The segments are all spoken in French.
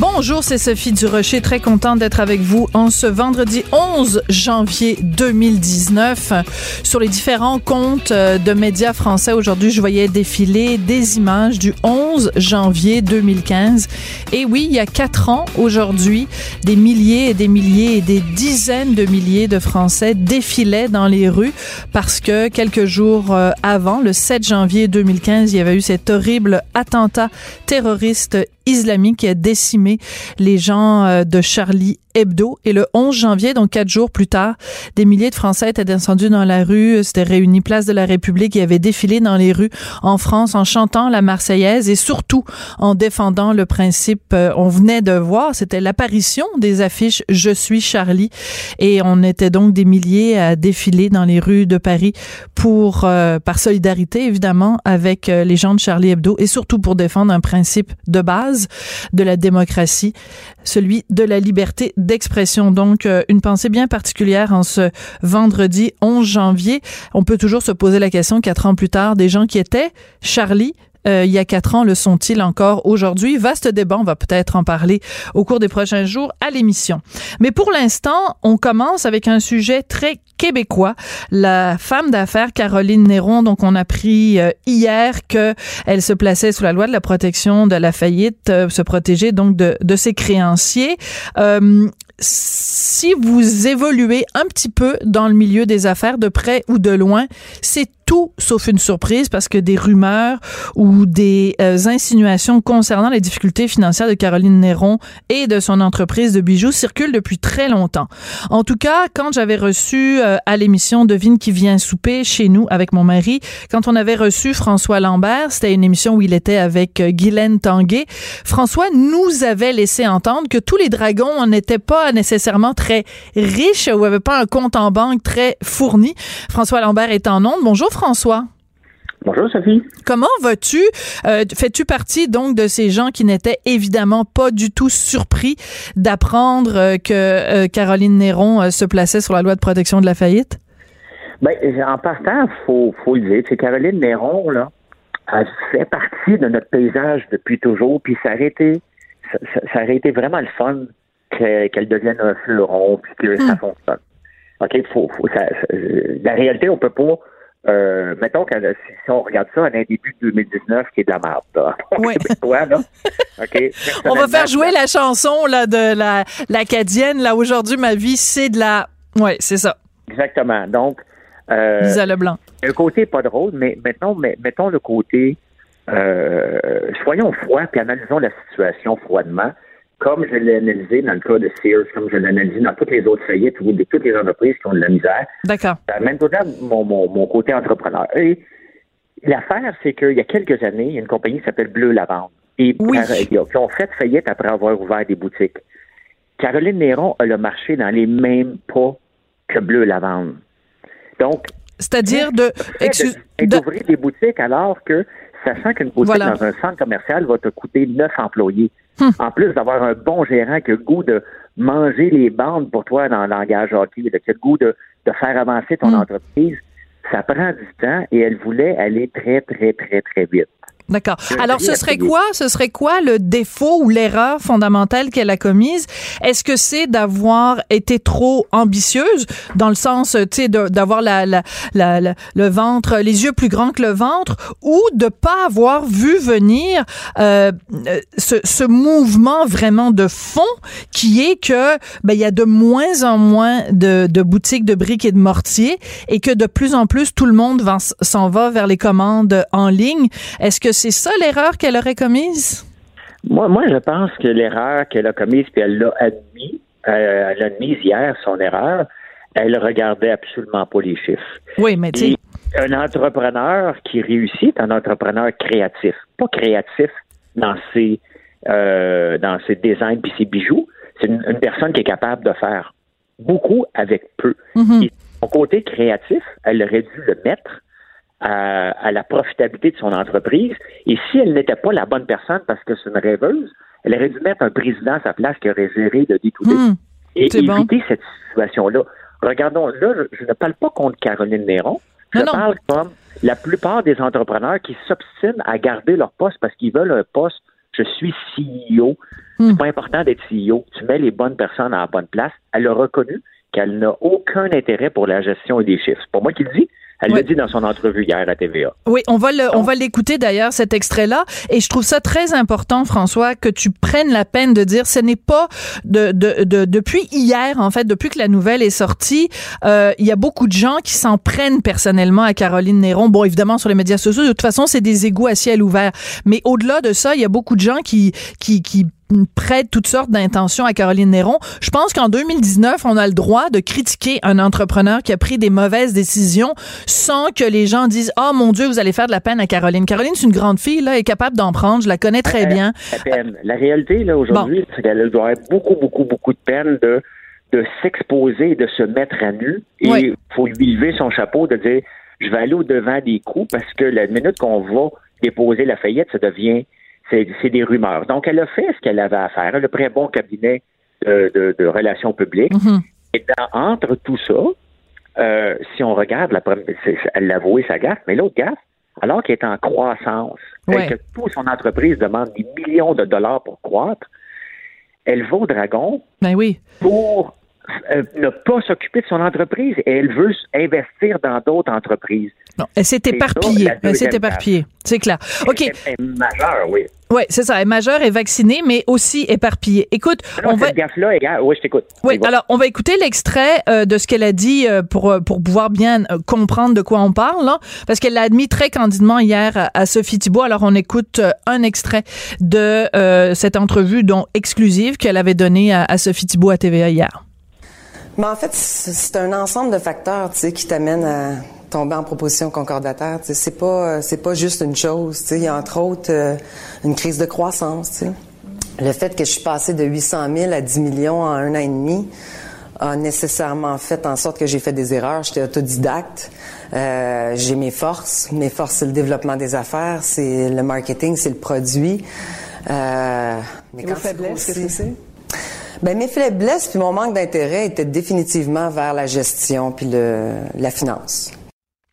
Bonjour, c'est Sophie Durocher, très contente d'être avec vous en ce vendredi 11 janvier 2019. Sur les différents comptes euh, de médias français, aujourd'hui, je voyais défiler des images du 11 janvier 2015. Et oui, il y a quatre ans aujourd'hui, des milliers et des milliers et des dizaines de milliers de Français défilaient dans les rues parce que quelques jours euh, avant, le 7 janvier 2015, il y avait eu cet horrible attentat terroriste islamique qui a décimé les gens euh, de Charlie Hebdo. Et le 11 janvier, donc quatre jours plus tard, des milliers de Français étaient descendus dans la rue, s'étaient réunis place de la République et avaient défilé dans les rues en France en chantant la Marseillaise et surtout en défendant le principe, euh, on venait de voir, c'était l'apparition des affiches Je suis Charlie et on était donc des milliers à défiler dans les rues de Paris pour, euh, par solidarité évidemment, avec les gens de Charlie Hebdo et surtout pour défendre un principe de base de la démocratie, celui de la liberté d'expression. Donc, euh, une pensée bien particulière en ce vendredi 11 janvier. On peut toujours se poser la question, quatre ans plus tard, des gens qui étaient Charlie, euh, il y a quatre ans le sont-ils encore aujourd'hui? Vaste débat, on va peut-être en parler au cours des prochains jours à l'émission. Mais pour l'instant, on commence avec un sujet très québécois. La femme d'affaires Caroline Néron, donc on a appris euh, hier que elle se plaçait sous la loi de la protection de la faillite, euh, se protéger donc de, de ses créanciers. Si vous évoluez un petit peu dans le milieu des affaires de près ou de loin, c'est tout sauf une surprise parce que des rumeurs ou des euh, insinuations concernant les difficultés financières de Caroline Néron et de son entreprise de bijoux circulent depuis très longtemps. En tout cas, quand j'avais reçu euh, à l'émission Devine qui vient souper chez nous avec mon mari, quand on avait reçu François Lambert, c'était une émission où il était avec euh, Guylaine Tanguay, François nous avait laissé entendre que tous les dragons n'étaient pas nécessairement très riches ou n'avaient pas un compte en banque très fourni. François Lambert est en onde. Bonjour François. Bonjour Sophie. Comment vas-tu? Euh, fais-tu partie donc de ces gens qui n'étaient évidemment pas du tout surpris d'apprendre euh, que euh, Caroline Néron se plaçait sur la loi de protection de la faillite? Ben, en partant, faut, faut le dire, c'est Caroline Néron, là, elle fait partie de notre paysage depuis toujours, puis ça aurait été, ça, aurait été vraiment le fun qu'elle devienne un fleuron, puis que ça hmm. fonctionne. OK, faut, faut ça, la réalité, on peut pas euh, mettons que si on regarde ça à un début de 2019, qui est de la merde. Oui. on va faire jouer la chanson là, de la l'acadienne. Là aujourd'hui, ma vie, c'est de la. Oui, c'est ça. Exactement. Donc. Euh, Lisa Leblanc. Un côté pas drôle, mais maintenant, mettons le côté. Euh, soyons froids puis analysons la situation froidement comme je l'ai analysé dans le cas de Sears, comme je l'ai analysé dans toutes les autres faillites ou de toutes les entreprises qui ont de la misère. D'accord. Même mon, mon, mon côté entrepreneur. Et l'affaire, c'est qu'il y a quelques années, il y a une compagnie qui s'appelle Bleu Lavande. Et oui. qui ont fait faillite après avoir ouvert des boutiques. Caroline Néron a le marché dans les mêmes pas que Bleu Lavande. Donc, c'est-à-dire de, d'ouvrir des boutiques alors que sachant qu'une boutique dans un centre commercial va te coûter neuf employés. Hmm. En plus d'avoir un bon gérant qui a le goût de manger les bandes pour toi dans le langage hockey, qui a le goût de, faire avancer ton hmm. entreprise, ça prend du temps et elle voulait aller très, très, très, très vite. D'accord. Alors, ce serait quoi, ce serait quoi le défaut ou l'erreur fondamentale qu'elle a commise? Est-ce que c'est d'avoir été trop ambitieuse dans le sens, tu sais, d'avoir la, la, la- la- le ventre, les yeux plus grands que le ventre ou de pas avoir vu venir euh, euh, ce, ce mouvement vraiment de fond qui est que ben, il y a de moins en moins de, de boutiques de briques et de mortiers et que de plus en plus tout le monde s'en va vers les commandes en ligne. Est-ce que c'est ça l'erreur qu'elle aurait commise? Moi, moi, je pense que l'erreur qu'elle a commise, puis elle l'a admis, euh, elle a admis hier son erreur, elle regardait absolument pas les chiffres. Oui, mais tu un entrepreneur qui réussit est un entrepreneur créatif. Pas créatif dans ses, euh, dans ses designs puis ses bijoux. C'est une, une personne qui est capable de faire beaucoup avec peu. Mhm. Et son côté créatif, elle aurait dû le mettre à, à la profitabilité de son entreprise. Et si elle n'était pas la bonne personne parce que c'est une rêveuse, elle aurait dû mettre un président à sa place qui aurait géré le D2D Hmm. et bon. éviter cette situation-là. Regardons, là, je, ne parle pas contre Caroline Néron. Je Non, non. parle comme la plupart des entrepreneurs qui s'obstinent à garder leur poste parce qu'ils veulent un poste. Je suis CEO. Hmm. C'est pas important d'être CEO. Tu mets les bonnes personnes à la bonne place. Elle a reconnu qu'elle n'a aucun intérêt pour la gestion des chiffres. C'est pas moi qui le dis. Elle l'a dit dans son entrevue hier à TVA. Oui, on va le, on va l'écouter d'ailleurs cet extrait-là, et je trouve ça très important, François, que tu prennes la peine de dire, ce n'est pas de, de, de- depuis hier en fait, depuis que la nouvelle est sortie, euh, il y a beaucoup de gens qui s'en prennent personnellement à Caroline Néron. Bon, évidemment sur les médias sociaux, de toute façon, c'est des égouts à ciel ouvert, mais au-delà de ça, il y a beaucoup de gens qui qui qui prête toutes sortes d'intentions à Caroline Néron. Je pense qu'en 2019, on a le droit de critiquer un entrepreneur qui a pris des mauvaises décisions sans que les gens disent "Oh mon dieu, vous allez faire de la peine à Caroline." Caroline, c'est une grande fille là, elle est capable d'en prendre, je la connais très bien. La peine. La réalité, là, aujourd'hui, c'est qu'elle doit avoir beaucoup, beaucoup, beaucoup de peine de, de s'exposer, de se mettre à nu. Et il Oui. faut lui lever son chapeau de dire je vais aller au-devant des coups parce que la minute qu'on va déposer la faillite, ça devient c'est des rumeurs. Donc, elle a fait ce qu'elle avait à faire. Elle a pris un bon cabinet de, de- de relations publiques. Mhm. Et dans- entre tout ça, euh, si on regarde, la première, elle l'a avoué sa gaffe, mais l'autre gaffe, alors qu'elle est en croissance, Ouais. et que toute son entreprise demande des millions de dollars pour croître, elle va au dragon Ben oui. pour euh, ne pas s'occuper de son entreprise et elle veut investir dans d'autres entreprises. Non, elle s'est ça, éparpillée. Elle s'est éparpillée. C'est clair. OK. Elle, elle est majeure, oui. Ouais, c'est ça. Elle est majeure, est vaccinée, mais aussi éparpillée. Écoute, Non, on va égale- oui, je t'écoute. Oui, alors on va écouter l'extrait euh, de ce qu'elle a dit euh, pour pour pouvoir bien comprendre de quoi on parle, là, parce qu'elle l'a admis très candidement hier à, à Sophie Thibault. Alors on écoute un extrait de cette entrevue dont exclusive qu'elle avait donnée à, à Sophie Thibault à TVA hier. Mais en fait, c'est un ensemble de facteurs, tu sais, qui t'amènent à tomber en proposition concordataire. Tu sais, c'est pas, c'est pas juste une chose. Tu sais, il y a entre autres euh, une crise de croissance. Tu sais. Le fait que je suis passée de 800 000 à 10 millions en un an et demi a nécessairement fait en sorte que j'ai fait des erreurs. J'étais autodidacte. Euh, j'ai mes forces. Mes forces, c'est le développement des affaires, c'est le marketing, c'est le produit. Euh, mais vos faiblesses, qu'est-ce que c'est? Ben, mes faiblesses puis mon manque d'intérêt étaient définitivement vers la gestion puis le, la finance.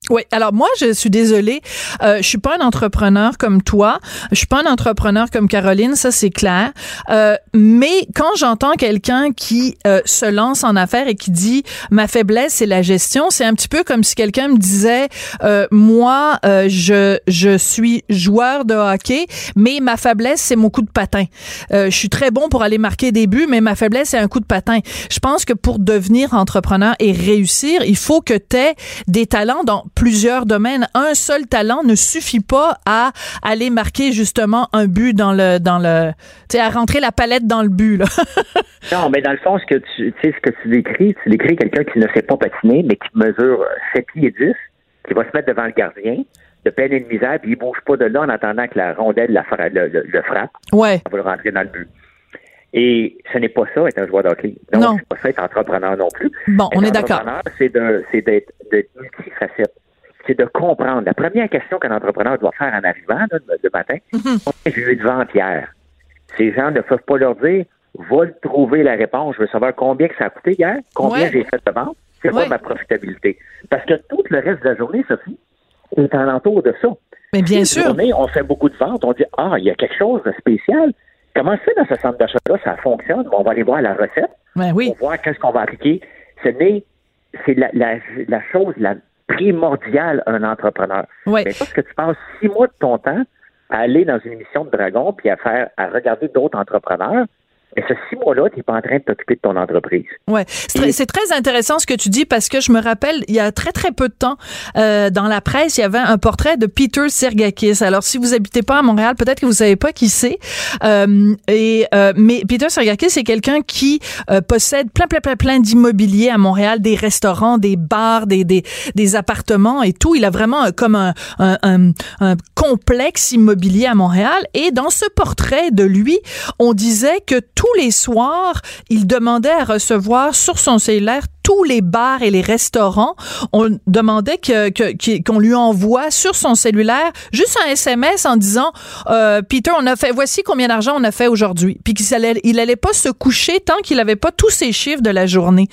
Oui, alors moi je suis désolée, euh, je suis pas un entrepreneur comme toi, je suis pas un entrepreneur comme Caroline, ça c'est clair. Euh, mais quand j'entends quelqu'un qui euh, se lance en affaires et qui dit ma faiblesse c'est la gestion, c'est un petit peu comme si quelqu'un me disait euh, moi euh, je je suis joueur de hockey, mais ma faiblesse c'est mon coup de patin. Euh, je suis très bon pour aller marquer des buts, mais ma faiblesse c'est un coup de patin. Je pense que pour devenir entrepreneur et réussir, il faut que tu aies des talents dans plusieurs domaines. Un seul talent ne suffit pas à aller marquer justement un but dans le dans le tu sais à rentrer la palette dans le but là. Non, mais dans le fond, ce que tu, sais, ce que tu décris, tu décris quelqu'un qui ne sait pas patiner, mais qui mesure 7 pieds 10, qui va se mettre devant le gardien, de peine et de misère, puis il bouge pas de là en attendant que la rondelle la fra- le, le- le frappe. ouais. Ça va le rentrer dans le but. Et ce n'est pas ça être un joueur de hockey. Donc, Non. c'est pas ça être entrepreneur non plus. Bon, on est d'accord. entrepreneur, c'est d'être multifacette. C'est de comprendre. La première question qu'un entrepreneur doit faire en arrivant, là, le, matin, Mhm. combien j'ai eu de ventes hier? Ces gens ne peuvent pas leur dire, va le trouver la réponse. Je veux savoir combien que ça a coûté hier, combien Ouais. j'ai fait de ventes, c'est Ouais. quoi ma profitabilité. Parce que tout le reste de la journée, Sophie, est en entour de ça. Mais bien sûr. journée, on fait beaucoup de ventes, on dit Ah, il y a quelque chose de spécial. Comment ça, dans ce centre d'achat-là, ça fonctionne? On va aller voir la recette, Ben oui. on va voir qu'est-ce qu'on va appliquer. Ce n'est, c'est la, la, la chose la primordiale à un entrepreneur. Ouais. Mais parce que tu passes six mois de ton temps à aller dans une émission de dragon puis à faire, à regarder d'autres entrepreneurs, et ce six mois-là, tu n'es pas en train de t'occuper de ton entreprise. Ouais, c'est très, c'est très intéressant ce que tu dis parce que je me rappelle il y a très très peu de temps euh, dans la presse il y avait un portrait de Peter Sergakis. Alors si vous habitez pas à Montréal, peut-être que vous savez pas qui c'est. Euh, et euh, mais Peter Sergakis c'est quelqu'un qui euh, possède plein plein plein plein d'immobilier à Montréal, des restaurants, des bars, des des, des appartements et tout. Il a vraiment euh, comme un, un, un, un complexe immobilier à Montréal. Et dans ce portrait de lui, on disait que tous les soirs, il demandait à recevoir sur son cellulaire tous les bars et les restaurants. On demandait qu'on lui envoie sur son cellulaire juste un SMS en disant euh, Peter, on a fait voici combien d'argent on a fait aujourd'hui. Puis qu'il allait, allait pas se coucher tant qu'il avait pas tous ses chiffres de la journée.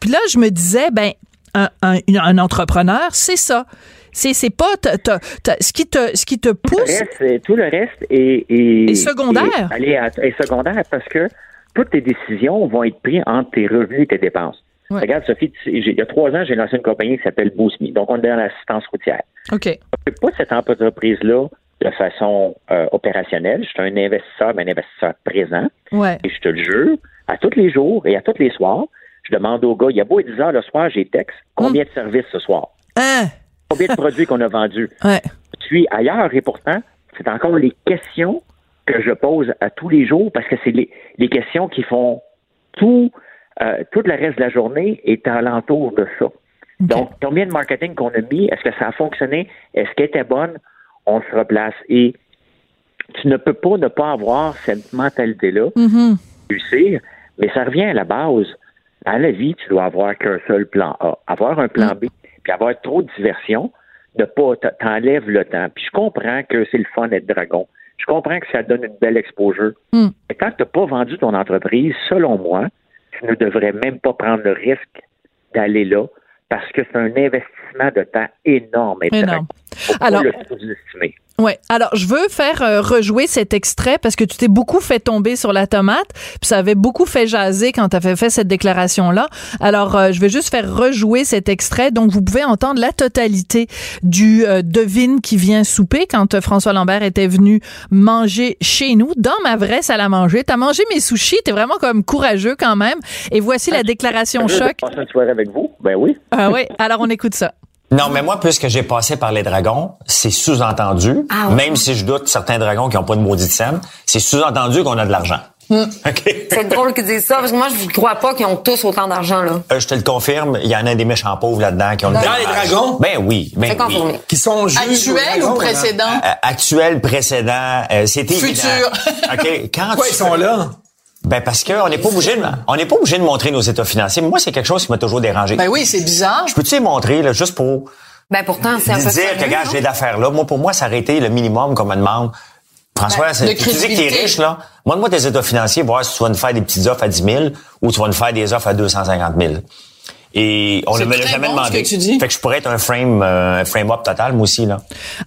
Puis là, je me disais ben un, un- un entrepreneur, c'est ça. C'est c'est pas ce qui te ce qui te Tout le pousse. reste, tout le reste est, est, Est secondaire. est- allez, est secondaire parce que toutes tes décisions vont être prises entre tes revenus et tes dépenses. Ouais. Regarde, Sophie, il y a trois ans, j'ai lancé une compagnie qui s'appelle BoostMe. Donc, on est dans l'assistance routière. Ok. Je ne fais pas cette entreprise-là de façon euh, opérationnelle. Je suis un investisseur, mais un investisseur présent. Ouais. Et je te le jure, à tous les jours et à tous les soirs, je demande au gars, il y a beau être 10 heures le soir, j'ai texte, combien de services ce soir? Hein? Combien de produits qu'on a vendus? Ouais. Je suis ailleurs et pourtant, c'est encore les questions que je pose à tous les jours parce que c'est les, les questions qui font tout, euh, tout le reste de la journée est alentour de ça. Donc, combien de marketing qu'on a mis? Est-ce que ça a fonctionné? Est-ce qu'elle était bonne? On se replace. Et tu ne peux pas ne pas avoir cette mentalité-là, Mhm. réussir, mais ça revient à la base. Dans la vie, tu dois avoir qu'un seul plan A. Avoir un plan B, puis avoir trop de diversion, ne pas t- t'enlève le temps. Puis je comprends que c'est le fun d'être dragon. Je comprends que ça donne une belle exposure. Mm. Mais tant que tu n'as pas vendu ton entreprise, selon moi, tu ne devrais même pas prendre le risque d'aller là parce que c'est un investissement de temps énorme. Énorme. Alors-. Ouais. Alors, je veux faire euh, rejouer cet extrait parce que tu t'es beaucoup fait tomber sur la tomate, puis ça avait beaucoup fait jaser quand tu avais fait cette déclaration-là. Alors, euh, je vais juste faire rejouer cet extrait. Donc, vous pouvez entendre la totalité du euh, devine qui vient souper quand euh, François Lambert était venu manger chez nous dans ma vraie salle à manger. T'as mangé mes sushis, t'es vraiment comme courageux quand même. Et voici la déclaration Je veux choc. passer une soirée avec vous? Ben oui. Ah oui. Alors, on écoute ça. Non, mais moi, puisque j'ai passé par les dragons, c'est sous-entendu, Ah ouais. même si je doute certains dragons qui n'ont pas de maudite scène, c'est sous-entendu qu'on a de l'argent. OK? C'est drôle qu'ils disent ça, parce que moi, je ne crois pas qu'ils ont tous autant d'argent, là. Euh, je te le confirme, il y en a des méchants pauvres là-dedans qui ont Dans de les l'argent. dragons? Ben oui, ben C'est oui. confirmé. Qui sont juges Actuel dragons, ou précédent? Euh, actuel, précédent, euh, c'était Futur. évident. OK, quand Pourquoi tu ils sont là? Ben parce que on n'est pas obligé de, on n'est pas obligé de montrer nos états financiers. Moi, c'est quelque chose qui m'a toujours dérangé. Ben oui, c'est bizarre. Je peux-tu les montrer là, juste pour Ben pourtant, c'est un peu dire sérieux, que non? j'ai d'affaires là. Moi, pour moi, ça aurait été le minimum qu'on me demande. François, Ben, tu dis que t'es riche, là. Montre-moi tes états financiers, voir si tu vas nous faire des petites offres à 10 000 ou tu vas nous faire des offres à 250 000. Et on ne me l'a jamais bon, ce demandé. que tu dis. Fait que je pourrais être un frame, euh, un frame up total, moi aussi, là.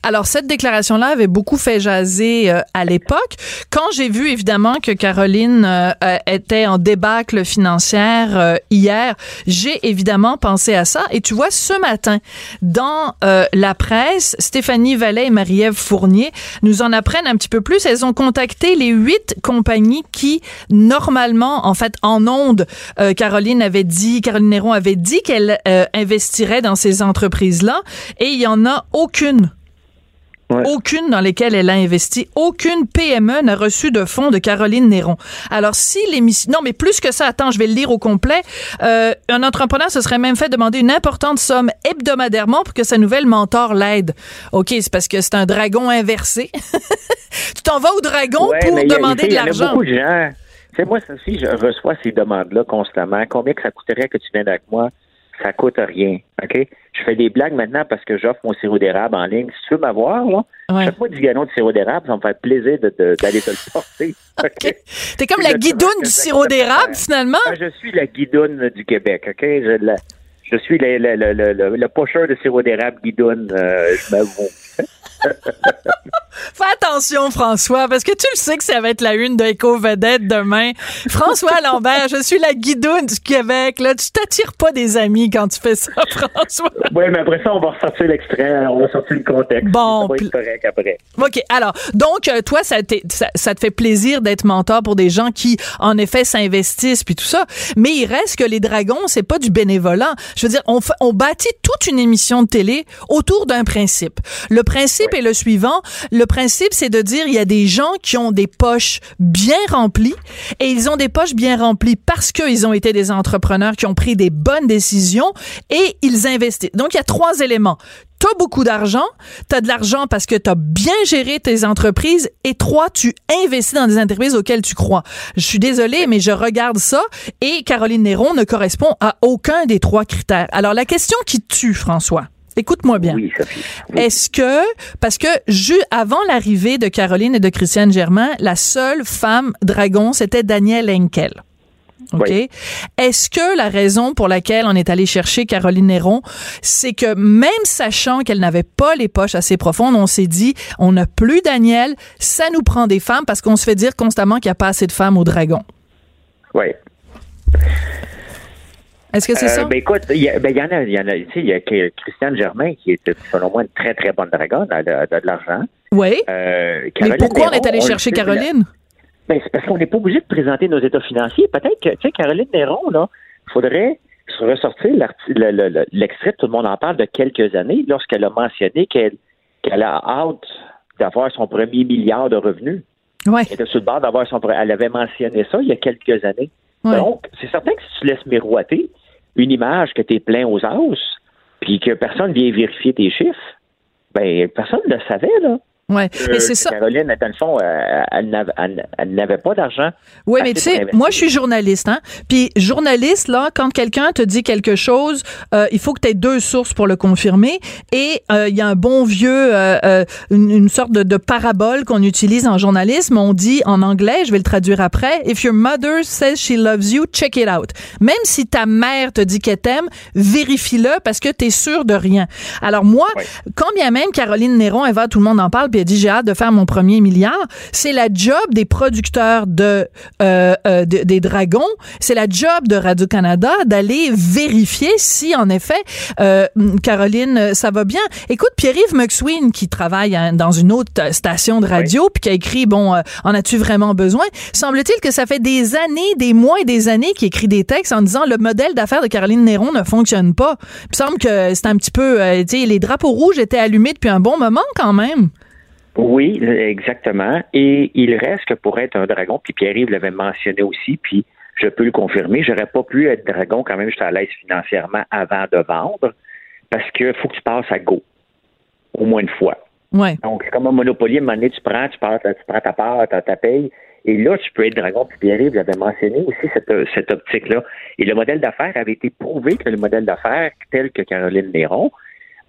Alors, cette déclaration-là avait beaucoup fait jaser euh, à l'époque. Quand j'ai vu, évidemment, que Caroline euh, euh, était en débâcle financière euh, hier, j'ai évidemment pensé à ça. Et tu vois, ce matin, dans euh, la presse, Stéphanie Vallet et Marie-Ève Fournier nous en apprennent un petit peu plus. Elles ont contacté les huit compagnies qui, normalement, en fait, en ondes, euh, Caroline avait dit, Caroline Néron avait dit qu'elle euh, investirait dans ces entreprises-là. Et il y en a aucune Ouais. aucune dans lesquelles elle a investi. Aucune PME n'a reçu de fonds de Caroline Néron. Alors, si l'émission... Non, mais plus que ça, attends, je vais le lire au complet. Euh, un entrepreneur se serait même fait demander une importante somme hebdomadairement pour que sa nouvelle mentor l'aide. OK, c'est parce que c'est un dragon inversé. tu t'en vas au dragon Ouais, pour a- demander de l'argent. Sais, moi, si je reçois ces demandes-là constamment, combien que ça coûterait que tu viennes avec moi? Ça coûte rien, OK? Je fais des blagues maintenant parce que j'offre mon sirop d'érable en ligne. Si tu veux m'avoir, là, Ouais. chaque fois 10 gallons de sirop d'érable, ça me fait plaisir de- de- d'aller te le porter. OK? T'es comme la guidoune du sirop d'érable, finalement? Ah, Je suis la guidoune du Québec, OK? Je, la- je suis le, le, le, le, le, le pocheur de sirop d'érable guidoune, euh, je m'avoue. Fais attention, François, parce que tu le sais que ça va être la une de Éco-Vedette demain. François Lambert, je suis la guidoune du Québec. Là, tu t'attires pas des amis quand tu fais ça, François. Oui, mais après ça, on va ressortir l'extrait, on va sortir le contexte. Bon, Ça va être correct après. OK. Alors, donc, euh, toi, ça, ça, ça te fait plaisir d'être mentor pour des gens qui, en effet, s'investissent puis tout ça. Mais il reste que les dragons, c'est pas du bénévolat. Je veux dire, on, on bâtit toute une émission de télé autour d'un principe. Le principe est le suivant. Le principe, c'est de dire, il y a des gens qui ont des poches bien remplies et ils ont des poches bien remplies parce qu'ils ont été des entrepreneurs qui ont pris des bonnes décisions et ils investissent. Donc, il y a trois éléments. T'as beaucoup d'argent, t'as de l'argent parce que t'as bien géré tes entreprises et trois, tu investis dans des entreprises auxquelles tu crois. Je suis désolée, mais je regarde ça et Caroline Néron ne correspond à aucun des trois critères. Alors, la question qui tue, François, écoute-moi bien. Oui. Est-ce que, parce que ju- avant l'arrivée de Caroline et de Christiane Germain, la seule femme dragon, c'était Danielle Henkel. OK? Oui. Est-ce que la raison pour laquelle on est allé chercher Caroline Néron, c'est que même sachant qu'elle n'avait pas les poches assez profondes, on s'est dit, on n'a plus Danielle, ça nous prend des femmes parce qu'on se fait dire constamment qu'il n'y a pas assez de femmes au dragon. Oui. Est-ce que c'est ça? Euh, ben écoute, il y, a- ben, il y en a, il y en a, il y a Christiane Germain qui est, selon moi, une très, très bonne dragonne, elle a, de l'argent. oui. Euh, Mais pourquoi on est allé chercher Caroline? Ben, c'est parce qu'on n'est pas obligé de présenter nos états financiers. Peut-être que, tu sais, Caroline Néron, là, il faudrait se ressortir l'extrait, tout le monde en parle, de quelques années, lorsqu'elle a mentionné qu'elle qu'elle a hâte d'avoir son premier milliard de revenus. Ouais. Elle était sur le bord d'avoir son Elle avait mentionné ça il y a quelques années. Ouais. Donc, c'est certain que si tu laisses miroiter une image que tu es plein aux os, puis que personne vient vérifier tes chiffres, ben personne ne le savait, là. Ouais. Mais Euh, c'est ça. Caroline, dans le fond, euh, elle n'avait- pas d'argent. Oui, mais tu sais, moi, je suis journaliste, hein. Puis, journaliste, là, quand quelqu'un te dit quelque chose, euh, il faut que tu aies deux sources pour le confirmer. Et euh, il y a un bon vieux, euh, une, une sorte de, de parabole qu'on utilise en journalisme. On dit en anglais, je vais le traduire après, If your mother says she loves you, check it out. Même si ta mère te dit qu'elle t'aime, vérifie-le parce que tu es sûr de rien. Alors, moi, Oui. quand bien même Caroline Néron, elle va, tout le monde en parle, puis dit j'ai hâte de faire mon premier milliard, c'est la job des producteurs de, euh, euh, de- des dragons, c'est la job de Radio Canada d'aller vérifier si en effet euh, Caroline ça va bien. Écoute Pierre-Yves McSween qui travaille hein, dans une autre station de radio puis qui a écrit bon euh, en as-tu vraiment besoin? Semble-t-il que ça fait des années, des mois et des années qu'il écrit des textes en disant le modèle d'affaires de Caroline Néron ne fonctionne pas. Il me semble que c'est un petit peu euh, tu sais les drapeaux rouges étaient allumés depuis un bon moment quand même. Oui, exactement. Et il reste que pour être un dragon, puis Pierre-Yves l'avait mentionné aussi, puis je peux le confirmer, j'aurais pas pu être dragon quand même, j'étais à l'aise financièrement avant de vendre, parce que faut que tu passes à go, au moins une fois. Ouais. Donc, comme un Monopoly, à un moment donné, tu prends, tu, pars, tu prends ta part, tu ta paye, et là, tu peux être dragon. Puis Pierre-Yves l'avait mentionné aussi, cette, cette optique-là. Et le modèle d'affaires avait été prouvé que le modèle d'affaires tel que Caroline Néron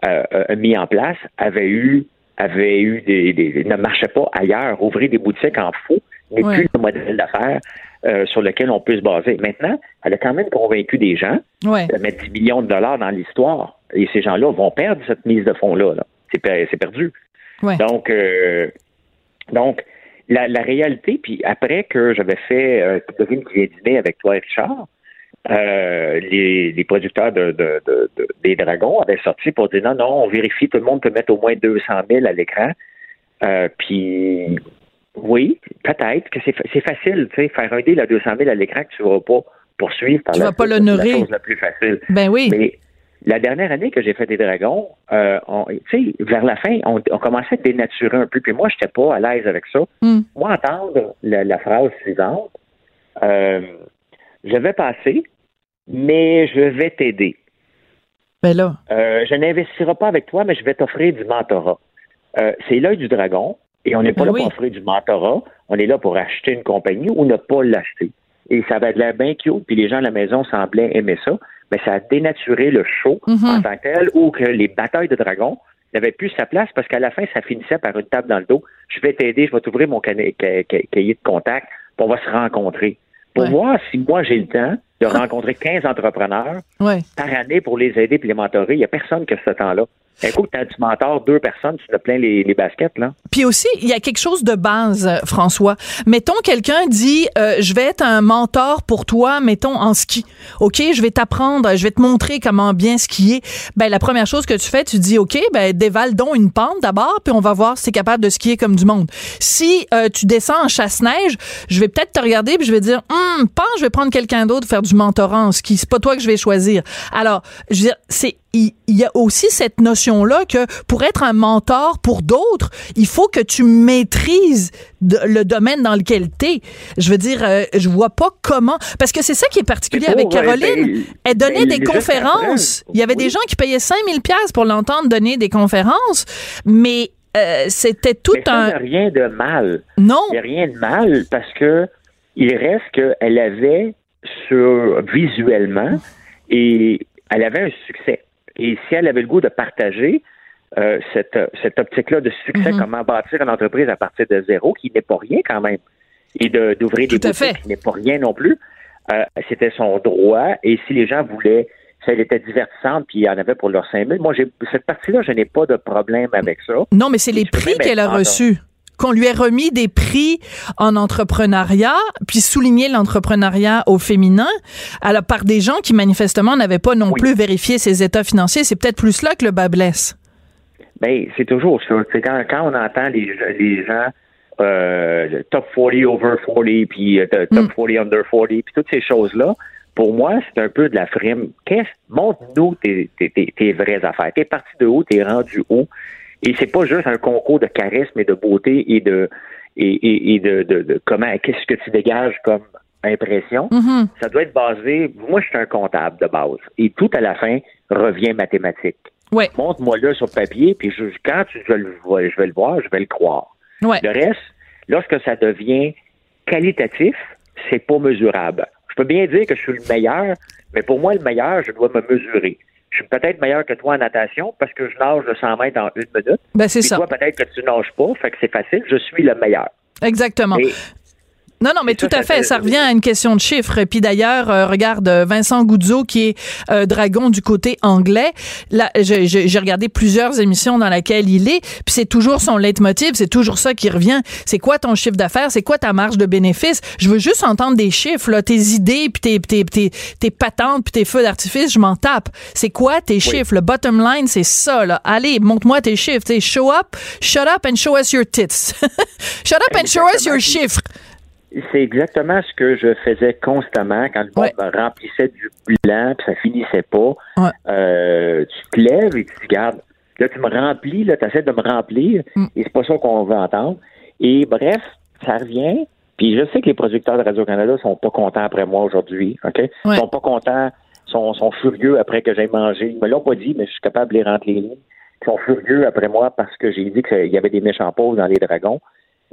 euh, a mis en place avait eu avait eu des, des- ne marchait pas ailleurs. Ouvrir des boutiques en faux n'est Ouais. plus le modèle d'affaires euh, sur lequel on peut se baser. Maintenant, elle a quand même convaincu des gens Ouais. de mettre 10 millions de dollars dans l'histoire. Et ces gens-là vont perdre cette mise de fonds-là. là. C'est per- c'est perdu. Ouais. Donc, euh, donc la, la réalité, puis après que j'avais fait euh, Devine qui vient dîner avec toi et Richard, euh, les, les producteurs de, de- de- de- des Dragons avaient sorti pour dire non, non, on vérifie, tout le monde peut mettre au moins 200 000 à l'écran. Euh, puis, oui, peut-être que c'est fa- c'est facile, tu sais, faire un deal à 200 000 à l'écran que tu ne vas pas poursuivre par Tu la vas pas l'honorer. la chose la plus facile. Ben oui. Mais la dernière année que j'ai fait des dragons, euh, tu sais, vers la fin, on, on commençait à dénaturer un peu. Puis moi, j'étais pas à l'aise avec ça. Hmm. Moi, entendre la, la phrase suivante, euh, je vais passer, mais je vais t'aider. Ben là. Euh, je n'investirai pas avec toi, mais je vais t'offrir du mentorat. Euh, c'est l'œil du dragon, et on n'est pas Ben là oui. pour offrir du mentorat, on est là pour acheter une compagnie ou ne pas l'acheter. Et ça avait de l'air bien cute, puis les gens à la maison semblaient aimer ça, mais ça a dénaturé le show Mhm. en tant que tel, ou que les batailles de dragons n'avaient plus sa place parce qu'à la fin, ça finissait par une table dans le dos. Je vais t'aider, je vais t'ouvrir mon cahier de contact, puis on va se rencontrer. Pour Ouais. voir si moi j'ai le temps de rencontrer 15 entrepreneurs Ouais. par année pour les aider puis les mentorer. Il n'y a personne qui a ce temps-là. Écoute, quand tu mentors deux personnes, tu te plein les, baskets, là. Puis aussi, il y a quelque chose de base, euh, François. Mettons, quelqu'un dit, euh, je vais être un mentor pour toi, mettons, en ski. OK, je vais t'apprendre, je vais te montrer comment bien skier. Ben, la première chose que tu fais, tu dis, OK, ben, dévale donc une pente d'abord, puis on va voir si es capable de skier comme du monde. Si euh, tu descends en chasse-neige, je vais peut-être te regarder, puis je vais dire, hum, pense, je vais prendre quelqu'un d'autre faire du mentorat en ski. C'est pas toi que je vais choisir. Alors, je veux dire, c'est il, y a aussi cette notion-là que pour être un mentor pour d'autres, il faut que tu maîtrises le domaine dans lequel tu es. Je veux dire, euh, je vois pas comment... Parce que c'est ça qui est particulier avec Caroline. ben, Elle donnait ben, des conférences. Il y avait des gens qui payaient 5000 pièces pour l'entendre donner des conférences, mais euh, c'était tout Mais ça, un... il n'y a rien de mal. Non. Il n'y a rien de mal parce que il reste qu'elle avait sur visuellement et elle avait un succès. Et si elle avait le goût de partager euh, cette, cette optique-là de succès, Mhm. comment bâtir une entreprise à partir de zéro, qui n'est pas rien quand même, et de- d'ouvrir des boutiques, fait. qui n'est pas rien non plus, euh, c'était son droit. Et si les gens voulaient, si elle était divertissante, puis il y en avait pour leurs 5 000, moi, j'ai, cette partie-là, je n'ai pas de problème avec ça. Non, mais c'est les prix qu'elle a reçus. Qu'on lui ait remis des prix en entrepreneuriat, puis souligner l'entrepreneuriat au féminin, alors par des gens qui manifestement n'avaient pas non Oui. plus vérifié ses états financiers. C'est peut-être plus là que le bas blesse. Ben, c'est toujours ça. C'est quand, quand on entend les, les gens euh, top 40 over 40, puis euh, top Mm. 40 under 40, puis toutes ces choses-là, pour moi, c'est un peu de la frime. Qu'est-ce, montre-nous tes, tes, tes, tes vraies affaires. T'es parti de haut, t'es rendu haut. Et c'est pas juste un concours de charisme et de beauté et de et, et, et de, de, de comment qu'est-ce que tu dégages comme impression. Mhm. Ça doit être basé. Moi, je suis un comptable de base. Et tout à la fin revient mathématique. Ouais, Montre-moi là sur papier, puis je, quand tu- je, le je vais le voir, je vais le croire. ouais. Le reste, lorsque ça devient qualitatif, c'est pas mesurable. Je peux bien dire que je suis le meilleur, mais pour moi, le meilleur, je dois me mesurer. Je suis peut-être meilleur que toi en natation parce que je nage de 100 mètres en une minute. Ben, c'est ça. toi, peut-être que tu nages pas, fait que c'est facile. Je suis le meilleur. Exactement. Et Non, non, mais tout à fait. Ça revient à une question de chiffres. Puis d'ailleurs, euh, regarde euh, Vincent Goudzo, qui est euh, dragon du côté anglais. Là, j'ai regardé plusieurs émissions dans lesquelles il est. Puis c'est toujours son leitmotiv. C'est toujours ça qui revient. C'est quoi ton chiffre d'affaires? C'est quoi ta marge de bénéfice? Je veux juste entendre des chiffres, là, tes idées, puis tes, tes, tes, tes patentes, puis tes feux d'artifice. Je m'en tape. C'est quoi tes chiffres? Le bottom line, c'est ça. Là. Allez, montre-moi tes chiffres. T'sais, show up, shut up and show us your tits. shut up and show us your chiffres. C'est exactement ce que je faisais constamment quand le monde Ouais. me remplissait du blanc, puis ça finissait pas. Ouais. Euh, tu te lèves et tu te gardes. Là, tu me remplis, là, tu essaies de me remplir, Mm. et c'est pas ça qu'on veut entendre. Et bref, ça revient. Puis je sais que les producteurs de Radio-Canada sont pas contents après moi aujourd'hui, OK? Ouais. Ils sont pas contents, sont, sont furieux après que j'ai mangé. Ils me l'ont pas dit, mais je suis capable de les rentrer les lignes. Ils sont furieux après moi parce que j'ai dit qu'il y avait des méchants pauvres dans les dragons.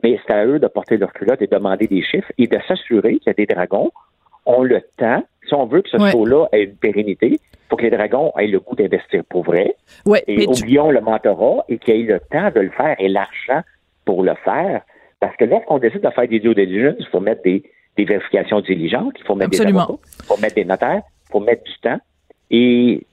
Mais c'est à eux de porter leur culotte et de demander des chiffres et de s'assurer a des dragons ont le temps. Si on veut que ce Ouais. show-là ait une pérennité, il faut que les dragons aient le goût d'investir pour vrai. Ouais, Et tu- oublions le mentorat et qu'il ait le temps de le faire et l'argent pour le faire. Parce que lorsqu'on décide de faire des due diligence, il faut mettre des, des vérifications diligentes, il faut mettre Absolument. des avocats, il faut mettre des notaires, il faut mettre du temps. Et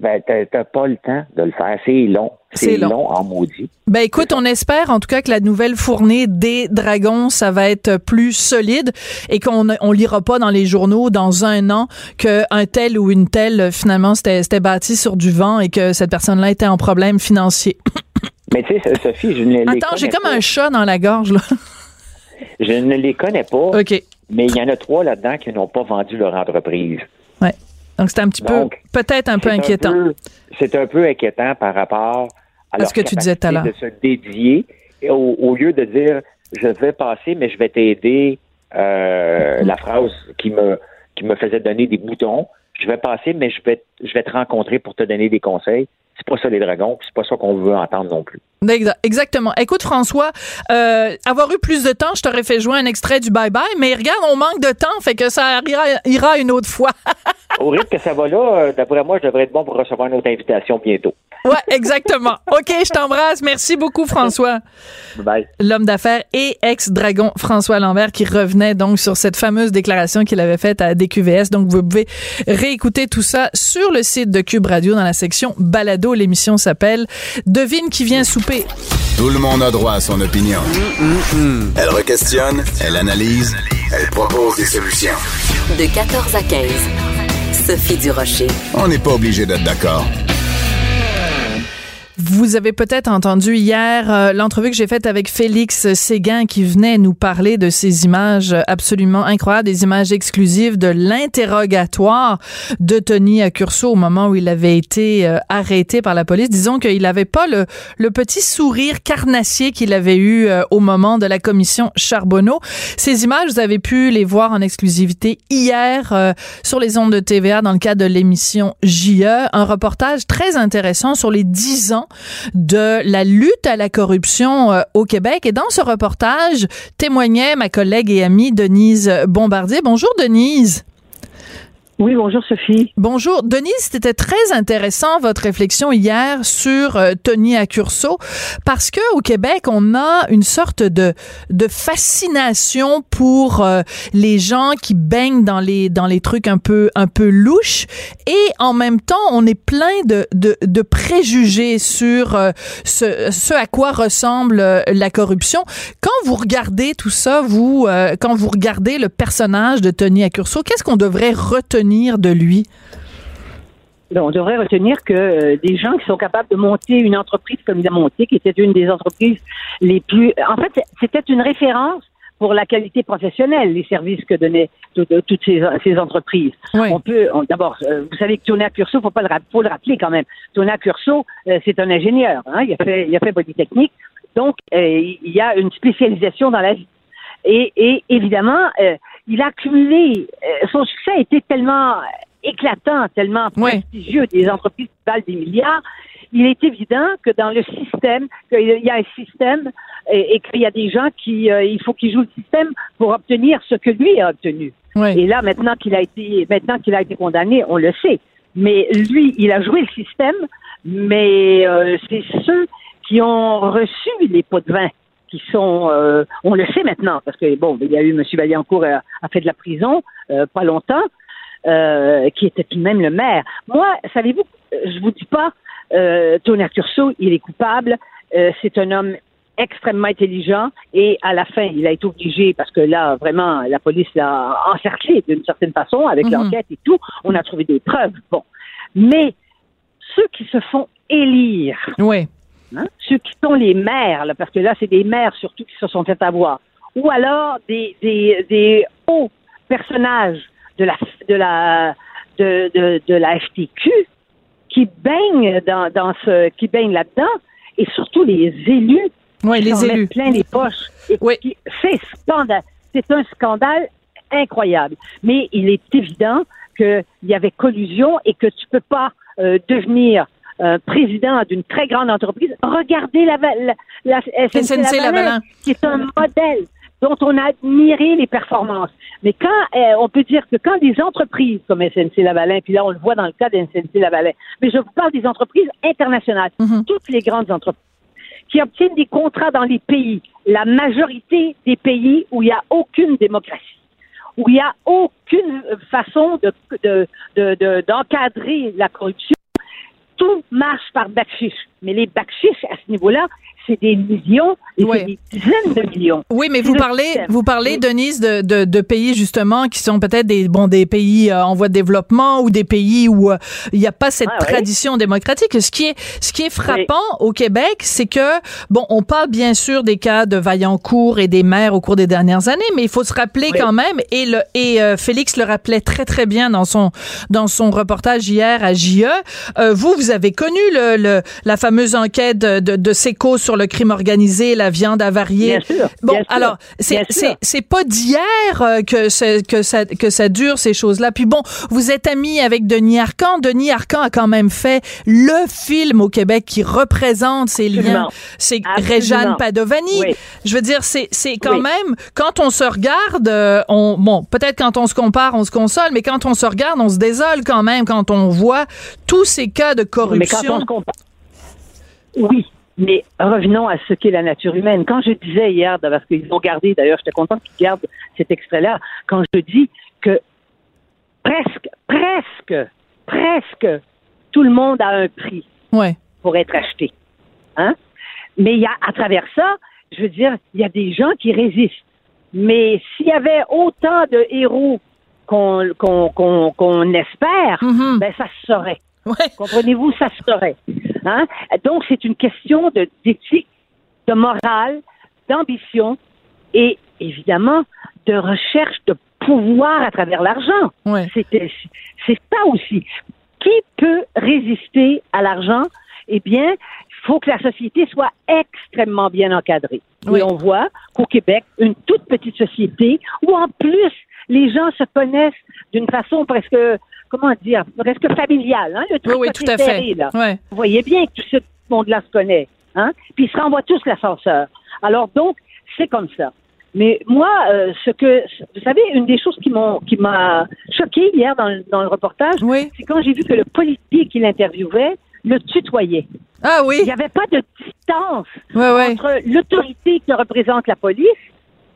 ben, t'as pas le temps de le faire. C'est long. C'est long. long. en maudit. Ben écoute, on espère en tout cas que la nouvelle fournée des dragons, ça va être plus solide et qu'on on lira pas dans les journaux dans un an qu'un tel ou une telle finalement c'était bâti sur du vent et que cette personne-là était en problème financier. Mais tu sais, Sophie, je ne les Attends, j'ai comme un chat dans la gorge là. Je ne les connais pas, OK. mais il y en a trois là-dedans qui n'ont pas vendu leur entreprise. Ouais. Donc c'est un petit Donc, peu peut-être un peu inquiétant. C'est un peu inquiétant par rapport à, leur ce que tu disais tout à l'heure. de se dédier et au, au lieu de dire je vais passer mais je vais t'aider euh, Mm-hmm. la phrase qui me qui me faisait donner des boutons je vais passer mais je vais je vais te rencontrer pour te donner des conseils c'est pas ça les dragons c'est pas ça qu'on veut entendre non plus Exactement. Écoute, François, euh, avoir eu plus de temps, je t'aurais fait jouer un extrait du Bye Bye, mais regarde, on manque de temps, fait que ça ira, ira une autre fois. au rythme que ça va là euh, d'après moi je devrais être bon pour recevoir une autre invitation bientôt Ouais, exactement. OK, je t'embrasse. Merci beaucoup, François. bye L'homme d'affaires et ex-dragon François Lambert qui revenait donc sur cette fameuse déclaration qu'il avait faite à DQVS. Donc, vous pouvez réécouter tout ça sur le site de Cube Radio dans la section Balado. L'émission s'appelle Devine qui vient souper. Tout le monde a droit à son opinion. Elle requestionne, elle analyse, elle propose des solutions. De 14 à 15. Sophie Durocher. On n'est pas obligé d'être d'accord. Vous avez peut-être entendu hier euh, l'entrevue que j'ai faite avec Félix Séguin qui venait nous parler de ces images absolument incroyables, des images exclusives de l'interrogatoire de Tony Accurso au moment où il avait été euh, arrêté par la police. Disons qu'il n'avait pas le, petit sourire carnassier qu'il avait eu euh, au moment de la commission Charbonneau. Ces images, vous avez pu les voir en exclusivité hier sur les ondes de TVA dans le cadre de l'émission JE, un reportage très intéressant sur les 10 ans de la lutte à la corruption euh, au Québec. Et dans ce reportage, témoignait ma collègue et amie Denise Bombardier. Bonjour Denise. Oui, bonjour Sophie. Bonjour. Denise, c'était très intéressant votre réflexion hier sur euh, Tony Accurso parce que au Québec, on a une sorte de de fascination pour euh, les gens qui baignent dans les dans les trucs un peu un peu louches et en même temps, on est plein de de, de préjugés sur euh, ce ce à quoi ressemble la corruption. Quand vous regardez tout ça, vous quand vous regardez le personnage de Tony Accurso, qu'est-ce qu'on devrait retenir de lui? on devrait retenir que euh, des gens qui sont capables de monter une entreprise comme il a monté, qui était une des entreprises les plus... En fait, c'était une référence pour la qualité professionnelle, les services que donnaient toutes ces, entreprises. On peut, d'abord, euh, vous savez que Tona Curso, faut pas le, faut le rappeler quand même. Tona Curso, euh, c'est un ingénieur. Hein, il a fait, il a fait Polytechnique, donc il y a une spécialisation dans la vie. Et, et évidemment, il a accumulé, euh, son succès a été tellement éclatant, tellement prestigieux, des entreprises qui valent des milliards. Il est évident que dans le système, qu'il y a un système et, qu'il y a des gens qui, euh, il faut qu'ils jouent le système pour obtenir ce que lui a obtenu. Et là, maintenant qu'il a été, maintenant qu'il a été condamné, on le sait. Mais lui, il a joué le système, mais euh, c'est ceux qui ont reçu les pots de vin qui sont, euh, on le sait maintenant, parce que bon, il y a eu M. Vaillancourt a, a fait de la prison euh, pas longtemps, euh, qui était tout de même le maire. Moi, savez-vous, je vous dis pas, euh, Tony Curso, il est coupable. c'est un homme extrêmement intelligent et à la fin, il a été obligé, parce que là, vraiment, la police l'a encerclé d'une certaine façon avec mhm. l'enquête et tout. On a trouvé des preuves. Bon. Mais ceux qui se font élire. Oui Hein? ceux qui sont les maires, parce que là, c'est des maires surtout qui se sont fait avoir, ou alors des, des, des hauts personnages de la, de la, de, de, de la FTQ qui baignent dans, dans ce, qui baignent là-dedans, et surtout les élus oui, qui les élus. plein les poches. oui. C'est scandale. C'est un scandale incroyable. Mais il est évident qu'il y avait collusion et que tu peux pas euh, devenir euh, président d'une très grande entreprise, regardez la, la, la SNC, Lavalin, qui est un modèle dont on a admiré les performances. Mais quand euh, on peut dire que quand des entreprises comme SNC Lavalin, puis là on le voit dans le cas de SNC Lavalin, mais je vous parle des entreprises internationales, mhm. toutes les grandes entreprises qui obtiennent des contrats dans les pays, la majorité des pays où il n'y a aucune démocratie, où il n'y a aucune façon de, d'encadrer de, la corruption, tout marche par backfish. Mais les backfish, à ce niveau-là, c'est des millions et des dizaines de millions. Oui, mais vous parlez, vous parlez, Denise, de, de, de, pays justement qui sont peut-être des bon des pays euh, en voie de développement ou des pays où euh, il n'y a pas cette ah tradition démocratique. Ce qui est ce qui est frappant au Québec, c'est que bon, on parle bien sûr des cas de Vaillancourt et des maires au cours des dernières années, mais il faut se rappeler quand même et le et euh, Félix le rappelait très très bien dans son dans son reportage hier à JE. vous vous avez connu le, le la fameuse enquête de, de, de Seco sur le crime organisé, la viande avariée. Bien sûr. Bon, alors c'est c'est pas d'hier euh, que que ça que ça dure ces choses-là. Puis bon, vous êtes ami avec Denis Arcan. Denis Arcan a quand même fait le film au Québec qui représente ces liens. C'est Réjeanne Padovani. Je veux dire, c'est c'est quand même quand on se regarde, euh, on bon peut-être quand on se compare, on se console, mais quand on se regarde, on se désole quand même quand on voit tous ces cas de corruption. Mais quand on se compare, oui, mais revenons à ce qu'est la nature humaine. Quand je disais hier, parce qu'ils ont gardé, d'ailleurs, j'étais contente qu'ils gardent cet extrait-là, quand je dis que presque, presque, presque tout le monde a un prix. Ouais. pour être acheté. Hein? Mais il y a, à travers ça, je veux dire, il y a des gens qui résistent. Mais s'il y avait autant de héros qu'on espère, Mhm. ben ça se saurait. Ouais. Comprenez-vous, ça se saurait. Hein? Donc, c'est une question de- d'éthique, de morale, d'ambition et évidemment de recherche de pouvoir à travers l'argent. Ouais. C'est c'est ça aussi. Qui peut résister à l'argent? Eh bien, il faut que la société soit extrêmement bien encadrée. Oui. Et on voit qu'au Québec, une toute petite société où en plus les gens se connaissent d'une façon presque, comment dire, presque familiale. Hein? Le Oui, truc oui, là, tout à fait. serré, là. Ouais. Vous voyez bien que tout ce monde-là se connaît. Hein? Puis ils se renvoient tous l'ascenseur. Alors donc, c'est comme ça. Mais moi, euh, ce que vous savez, une des choses qui m'ont qui m'a choqué hier dans, le- dans le reportage, Oui. c'est quand j'ai vu que le policier qui l'interviewait le tutoyait. Ah Il oui. n'y avait pas de distance Ouais, ouais. entre l'autorité qui représente la police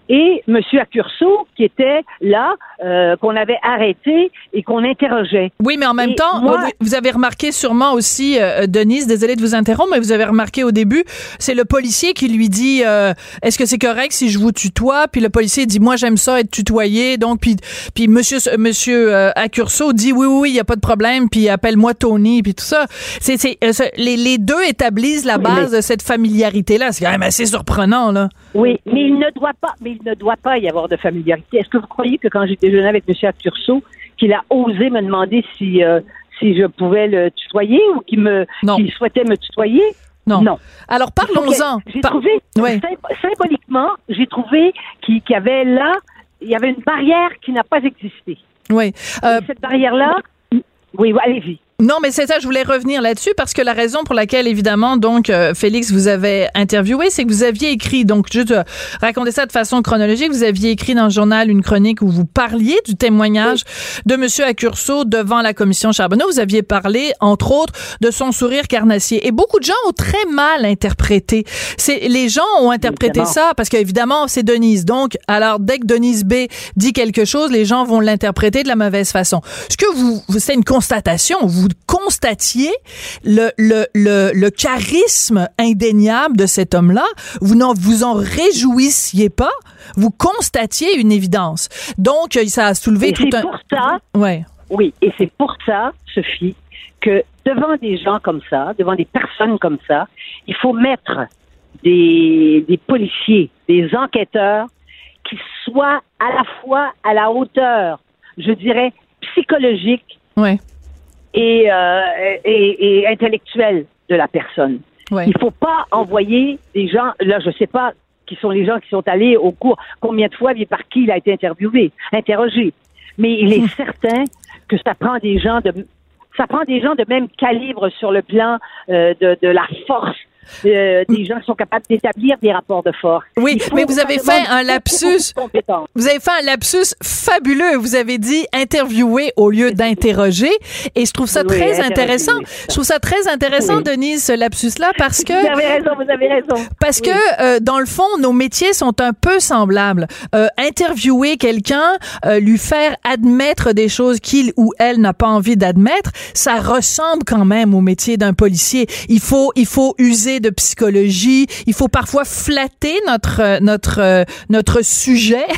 et M. Accurso, qui était là, euh, qu'on avait arrêté et qu'on interrogeait. Oui, mais en même Et temps, moi- vous- avez remarqué sûrement aussi, euh, Denise, désolée de vous interrompre, mais vous avez remarqué au début, c'est le policier qui lui dit euh, Est-ce que c'est correct si je vous tutoie? Puis le policier dit Moi, j'aime ça être tutoyé. Donc, puis, puis Monsieur, Monsieur euh, Accurso dit Oui, oui, oui, il n'y a pas de problème. Puis appelle-moi Tony, puis tout ça. C'est, c'est, euh, les, les deux établissent la Oui, base mais- de cette familiarité-là. C'est quand même assez surprenant, là. Oui, mais il ne doit pas, mais il ne doit pas y avoir de familiarité. Est-ce que vous croyez que quand j'ai déjeuné avec M. Accurso, qu'il a osé me demander si euh, si je pouvais le tutoyer ou qu'il me Non. qu'il souhaitait me tutoyer? Non. Non. Alors parlons-en. J'ai Par- trouvé Ouais. symb- symboliquement, j'ai trouvé qu'il qu'il y avait là, il y avait une barrière qui n'a pas existé. Oui. Euh, Et cette barrière-là, oui, allez-y. Non, mais c'est ça, je voulais revenir là-dessus parce que la raison pour laquelle, évidemment, donc, euh, Félix, vous avez interviewé, c'est que vous aviez écrit, donc, juste euh, raconter ça de façon chronologique, vous aviez écrit dans le journal une chronique où vous parliez du témoignage de Monsieur Accurso devant la commission Charbonneau. Vous aviez parlé, entre autres, de son sourire carnassier. Et beaucoup de gens ont très mal interprété. C'est, les gens ont interprété ça parce qu'évidemment, c'est Denise. Donc, alors, dès que Denise B dit quelque chose, les gens vont l'interpréter de la mauvaise façon. Ce que vous, vous- c'est une constatation. Vous constatiez le, le, le, le charisme indéniable de cet homme-là. Vous n'en vous en réjouissiez pas. Vous constatiez une évidence. Donc, euh, ça a soulevé Et tout c'est un. pour ça, Ouais. oui, et c'est pour ça, Sophie, que devant des gens comme ça, devant des personnes comme ça, il faut mettre des, des policiers, des enquêteurs qui soient à la fois à la hauteur, je dirais, psychologique Ouais. Et, euh, et, et intellectuelle de la personne. Ouais. Il faut pas envoyer des gens, là, je sais pas qui sont les gens qui sont allés au cours, combien de fois et par qui il a été interviewé, interrogé. Mais il est certain que ça prend des gens de, ça prend des gens de même calibre sur le plan euh, de, de la force, euh, des gens qui sont capables d'établir des rapports de force. Oui, mais vous avez fait un lapsus. Vous avez fait un lapsus fabuleux. Vous avez dit interviewer au lieu d'interroger. Et je trouve ça Oui, très intéressant. Je trouve ça très intéressant, Oui. Denise, ce lapsus-là, parce que Vous avez raison, vous avez raison. Parce Oui. que euh, dans le fond, nos métiers sont un peu semblables. Euh, interviewer quelqu'un, lui faire admettre des choses qu'il ou elle n'a pas envie d'admettre, ça ressemble quand même au métier d'un policier. Il faut il faut user de psychologie, il faut parfois flatter notre euh, notre euh, notre sujet.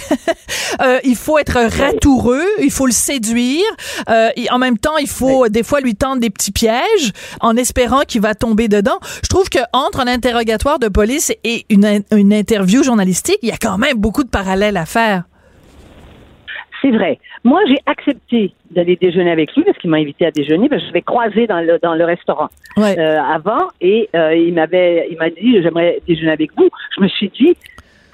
Euh, il faut être ratoureux, il faut le séduire. Euh, et en même temps, il faut des fois lui tendre des petits pièges en espérant qu'il va tomber dedans. Je trouve que entre un interrogatoire de police et une, une interview journalistique, il y a quand même beaucoup de parallèles à faire. C'est vrai. Moi, j'ai accepté d'aller déjeuner avec lui parce qu'il m'a invité à déjeuner. Parce que je l'avais croisé dans le, dans le restaurant Ouais. euh, avant et euh, il m'avait, il m'a dit j'aimerais déjeuner avec vous. Je me suis dit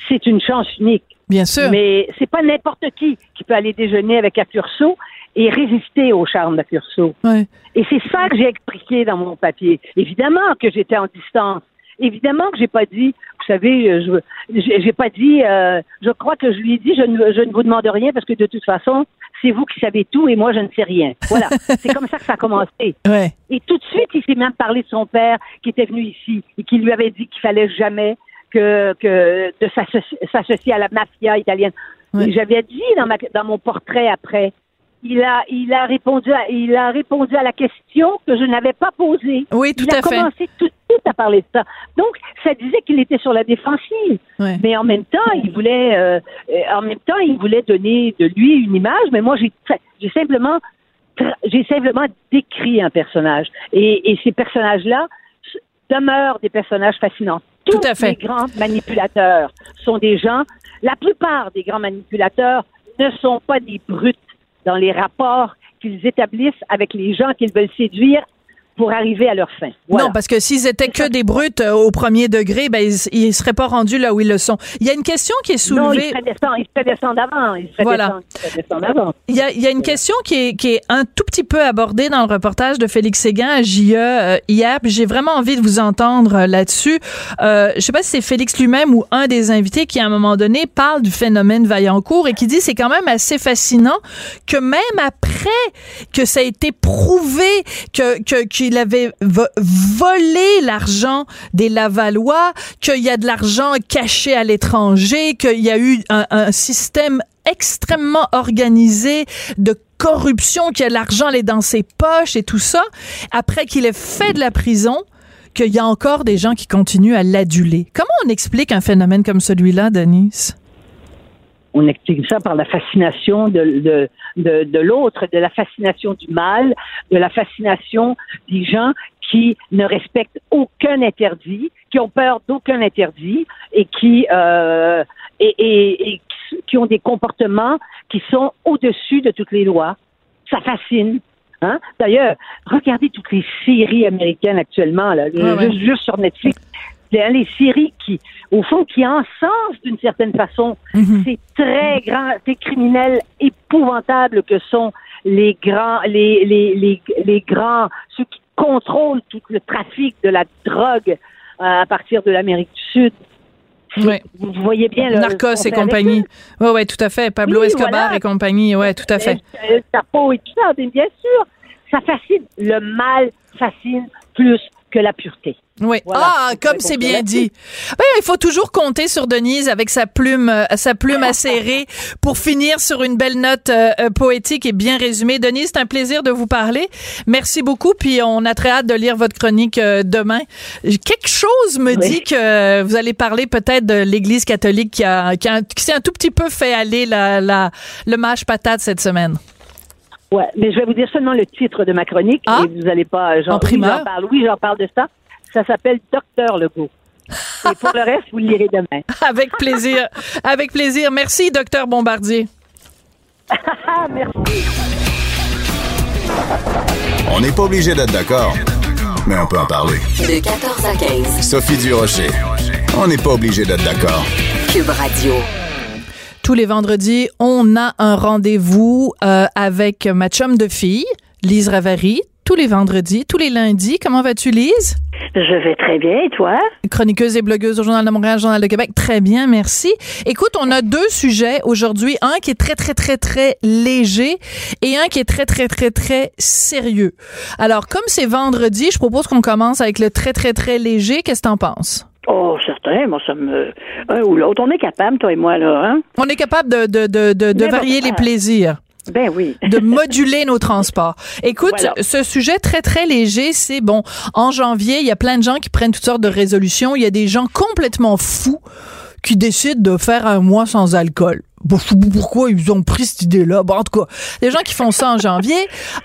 c'est une chance unique. Bien sûr. Mais c'est pas n'importe qui qui peut aller déjeuner avec Accurso et résister au charme d'Accurso. Ouais. Et c'est ça que j'ai expliqué dans mon papier. Évidemment que j'étais en distance. Évidemment que j'ai pas dit, vous savez, euh, je j'ai pas dit, euh, je crois que je lui ai dit, je ne, je ne vous demande rien parce que de toute façon, c'est vous qui savez tout et moi je ne sais rien. Voilà, c'est comme ça que ça a commencé. Ouais. Et tout de suite, il s'est même parlé de son père qui était venu ici et qui lui avait dit qu'il fallait jamais que, que de s'associ- s'associer à la mafia italienne. Ouais. J'avais dit dans, ma, dans mon portrait après, il a, il a répondu, à, il a répondu à la question que je n'avais pas posée. Oui, tout il à a fait. commencé tout de suite à parler de ça. Donc, ça disait qu'il était sur la défensive. Ouais. Mais en même temps, il voulait, euh, en même temps, il voulait donner de lui une image. Mais moi, j'ai, j'ai simplement, j'ai simplement décrit un personnage. Et, et ces personnages-là demeurent des personnages fascinants. Tout à fait. les grands manipulateurs sont des gens. La plupart des grands manipulateurs ne sont pas des brutes dans les rapports qu'ils établissent avec les gens qu'ils veulent séduire pour arriver à leur fin. Voilà. Non, parce que s'ils étaient que des brutes euh, au premier degré, ben ils, ils seraient pas rendus là où ils le sont. Il y a une question qui est non, soulevée. se fait descendre, il se fait descendre avant. Il se fait Voilà. il avant. Il y a, il y a une question qui est, qui est un tout petit peu abordée dans le reportage de Félix Séguin à JE euh, hier. puis J'ai vraiment envie de vous entendre euh, là-dessus. Euh, je sais pas si c'est Félix lui-même ou un des invités qui, à un moment donné, parle du phénomène Vaillancourt et qui dit c'est quand même assez fascinant que même après que ça a été prouvé que que- qu'il avait vo- volé l'argent des Lavallois, qu'il y a de l'argent caché à l'étranger, qu'il y a eu un, un système extrêmement organisé de corruption, que l'argent est dans ses poches et tout ça, après qu'il ait fait de la prison, qu'il y a encore des gens qui continuent à l'aduler. Comment on explique un phénomène comme celui-là, Denise? On explique ça par la fascination de, de, de, de l'autre, de la fascination du mal, de la fascination des gens qui ne respectent aucun interdit, qui ont peur d'aucun interdit et qui euh, et, et, et qui- ont des comportements qui sont au-dessus de toutes les lois. Ça fascine. Hein? D'ailleurs, regardez toutes les séries américaines actuellement, là, Ouais, ouais. juste, juste sur Netflix. C'est les séries qui, au fond, qui encensent d'une certaine façon ces très grands, ces criminels épouvantables que sont les grands, les, les, les, les grands, ceux qui contrôlent tout le trafic de la drogue euh, à partir de l'Amérique du Sud. Ouais. Vous voyez bien le Narcos et compagnie. eux. Ouais, tout à fait. Pablo Oui, Escobar voilà. et compagnie. Ouais, tout à fait. El Chapo et tout ça, bien sûr, ça fascine. Le mal fascine plus que la pureté. Oui. Voilà. Ah, comme c'est bien dit. Ben, il faut toujours compter sur Denise avec sa plume, euh, sa plume acérée pour finir sur une belle note euh, euh, poétique et bien résumée. Denise, c'est un plaisir de vous parler. Merci beaucoup. Puis on a très hâte de lire votre chronique euh, demain. Quelque chose me Oui. dit que vous allez parler peut-être de l'Église catholique qui a, qui, a- qui s'est un tout petit peu fait aller la, la, le mâche patate cette semaine. Ouais, mais je vais vous dire seulement le titre de ma chronique Ah? et vous allez pas. Genre, En primeur? Oui, j'en parle. Oui, j'en parle de ça. Ça s'appelle Docteur Legault. Et pour le reste, vous le lirez demain. Avec plaisir. Avec plaisir. Merci, docteur Bombardier. Ah, merci. On n'est pas obligé d'être d'accord, mais on peut en parler. De 14 à 15. Sophie Durocher. On n'est pas obligé d'être d'accord. Cube Radio. Tous les vendredis, on a un rendez-vous euh, avec ma chum de fille, Lise Ravary. Tous les vendredis, tous les lundis. Comment vas-tu, Lise? Je vais très bien, et toi? Chroniqueuse et blogueuse au Journal de Montréal, Journal de Québec. Très bien, merci. Écoute, on a deux sujets aujourd'hui. Un qui est très, très, très, très léger et un qui est très, très, très, très sérieux. Alors, comme c'est vendredi, je propose qu'on commence avec le très, très, très léger. Qu'est-ce que t'en penses? Oh, certain, moi, ça me. Un ou l'autre. On est capable, toi et moi, là, hein? On est capable de, de, de, de, varier les ah. plaisirs. Ben oui. de moduler nos transports. Écoute, Voilà. ce sujet très très léger, c'est bon, en janvier, il y a plein de gens qui prennent toutes sortes de résolutions, il y a des gens complètement fous qui décident de faire un mois sans alcool. Bon, je sais pas pourquoi ils ont pris cette idée-là. Bon, en tout cas, des gens qui font ça en janvier.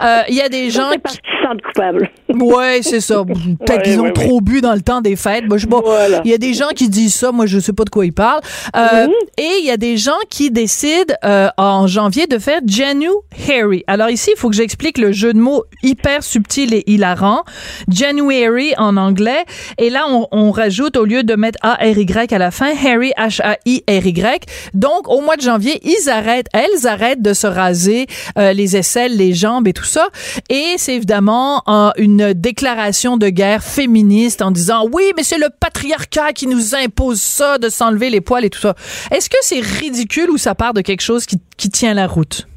Euh, Il y a des gens qui... sentent coupables. Ouais, c'est ça. Peut-être Ouais, qu'ils ont ouais, trop bu dans le temps des fêtes. Moi, je sais pas. Voilà. Il y a des gens qui disent ça. Moi, je sais pas de quoi ils parlent. Euh, Mhm. Et il y a des gens qui décident euh, en janvier de faire Janu Harry. Alors ici, il faut que j'explique le jeu de mots hyper subtil et hilarant. January en anglais. Et là, on, on rajoute au lieu de mettre A-R-Y à la fin, Harry H-A-I-R-Y. Donc, au mois de ils arrêtent, elles arrêtent de se raser euh, les aisselles, les jambes et tout ça. Et c'est évidemment une déclaration de guerre féministe en disant oui, mais c'est le patriarcat qui nous impose ça, de s'enlever les poils et tout ça. Est-ce que c'est ridicule ou ça part de quelque chose qui, qui tient la route?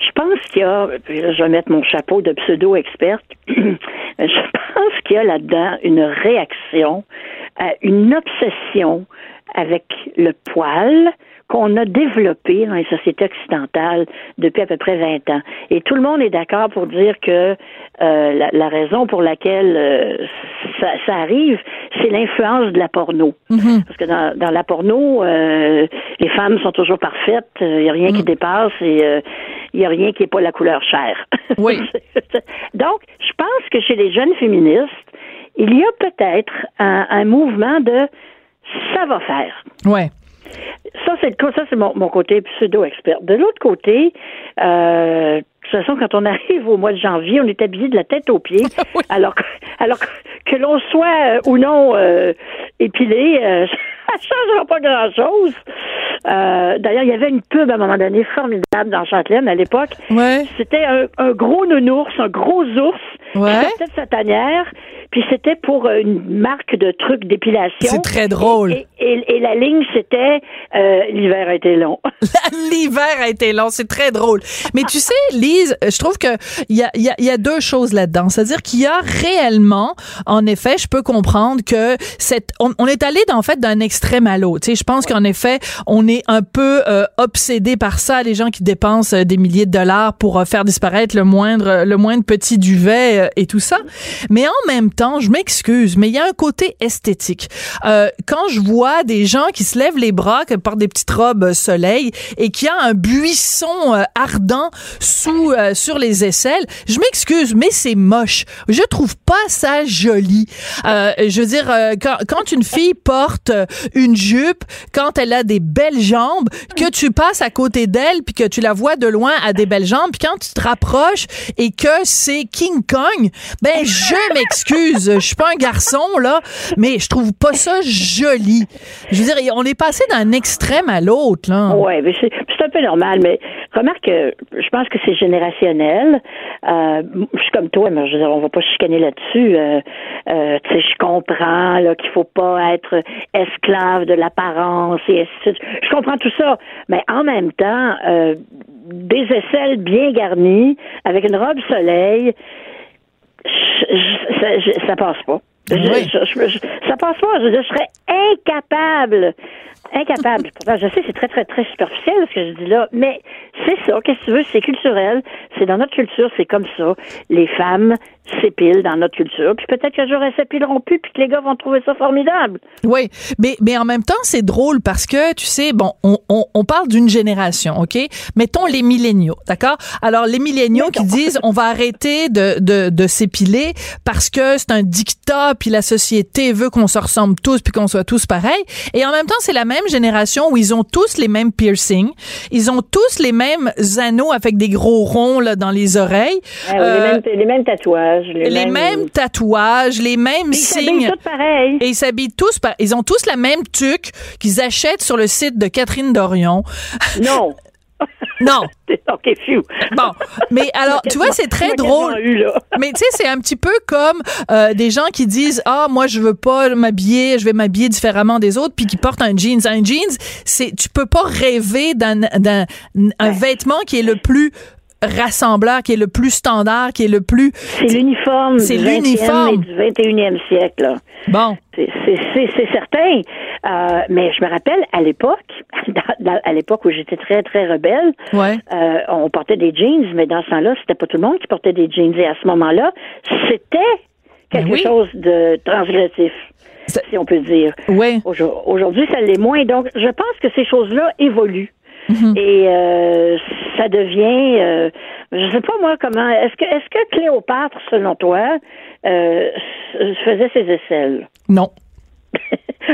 Je pense qu'il y a, je vais mettre mon chapeau de pseudo-experte, je pense qu'il y a là-dedans une réaction, à une obsession avec le poil qu'on a développé dans les sociétés occidentales depuis à peu près 20 ans. Et tout le monde est d'accord pour dire que euh, la, la raison pour laquelle euh, ça, ça arrive, c'est l'influence de la porno. Parce que dans, dans la porno, euh, les femmes sont toujours parfaites, il n'y a rien qui dépasse et il n'y a rien qui n'est pas la couleur chair. Oui. Donc, je pense que chez les jeunes féministes, il y a peut-être un, un mouvement de ça va faire. Ouais. Ça, c'est le cas, ça, c'est mon, mon côté pseudo-expert. De l'autre côté, euh, de toute façon, quand on arrive au mois de janvier, on est habillé de la tête aux pieds. Alors, que- alors que, que l'on soit euh, ou non euh, épilé, euh, ça changera pas grand-chose. Euh, D'ailleurs, il y avait une pub à un moment donné formidable dans Châtelaine à l'époque. Ouais. C'était un, un gros nounours, un gros ours Ouais. qui sortait de sa tanière, puis c'était pour une marque de trucs d'épilation. C'est très drôle. Et, et- et la ligne, c'était euh, l'hiver a été long. L'hiver a été long, c'est très drôle. Mais tu sais, Lise, je trouve que il y a, y, a, y a deux choses là-dedans. C'est-à-dire qu'il y a réellement, en effet, je peux comprendre que cette, on, on est allé en fait d'un extrême Tu sais, je pense qu'en effet, on est un peu euh, obsédé par ça, les gens qui dépensent euh, des milliers de dollars pour euh, faire disparaître le moindre, le moindre petit duvet euh, et tout ça. Mais en même temps, je m'excuse, mais il y a un côté esthétique. Euh, quand je vois des gens qui se lèvent les bras que par des petites robes euh, soleil et qu'il y a un buisson euh, ardent sous euh, sur les aisselles, je m'excuse, mais c'est moche. Je trouve pas ça joli. Euh, je veux dire, euh, quand, quand une fille porte euh, une jupe, quand elle a des belles jambes, que tu passes à côté d'elle puis que tu la vois de loin à des belles jambes, puis quand tu te rapproches et que c'est King Kong, ben je m'excuse, je suis pas un garçon là, mais je trouve pas ça joli. Je veux dire, on est passé d'un extrême à l'autre là. Oui, mais c'est un peu normal, mais remarque que je pense que c'est générationnel. Euh, je suis comme toi, mais je veux dire, on va pas chicaner là-dessus. Euh, euh, tu sais, je comprends là qu'il faut pas être esclave de l'apparence et ainsi de suite. Je comprends tout ça, mais en même temps, des aisselles bien garnies avec une robe soleil, ça, ça passe pas. Oui. je- je- je- ça passe pas. Je, serais incapable, incapable. Pourtant, je sais, c'est très, très, très superficiel ce que je dis là, mais c'est ça. Qu'est-ce que tu veux? C'est culturel. C'est dans notre culture, c'est comme ça. Les femmes s'épilent dans notre culture. Puis peut-être qu'un jour, elles s'épileront plus, puis que les gars vont trouver ça formidable. Oui, mais, mais en même temps, c'est drôle parce que, tu sais, bon, on, on, on parle d'une génération, OK? Mettons les milléniaux, d'accord? Alors, les milléniaux qui disent on va arrêter de, de, de s'épiler parce que c'est un dictat, puis la société veut qu'on se ressemble tous, puis qu'on soit tous pareils. Et en même temps, c'est la même génération où ils ont tous les mêmes piercings, ils ont tous les mêmes anneaux avec des gros ronds là, dans les oreilles. Ah oui, Euh, les, mêmes, les mêmes tatouages. Les, les mêmes tatouages, les mêmes Ils signes. tous pareil. Et ils s'habillent tous, par- ils ont tous la même tuque qu'ils achètent sur le site de Catherine Dorion. Non. Non. OK, phew. Bon, mais alors, tu vois, c'est très drôle. eu. Mais tu sais, c'est un petit peu comme euh, des gens qui disent ah moi je veux pas m'habiller, je vais m'habiller différemment des autres, puis qui portent un jeans. Un jeans, c'est tu peux pas rêver d'un d'un un vêtement qui est le plus rassembleur, qui est le plus standard, qui est le plus. C'est l'uniforme C'est du 20e l'uniforme. du 21e siècle. là. Bon. C'est- certain. Euh, mais je me rappelle, à l'époque, à l'époque où j'étais très, très rebelle, Ouais. euh, on portait des jeans, mais dans ce temps-là, c'était pas tout le monde qui portait des jeans. Et à ce moment-là, c'était quelque oui. chose de transgressif, si on peut dire. Aujourd- Aujourd'hui, ça l'est moins. Donc, je pense que ces choses-là évoluent. Mm-hmm. Et euh, ça devient, euh, je sais pas moi comment. Est-ce que, est-ce que Cléopâtre, selon toi, euh, faisait ses aisselles? Non.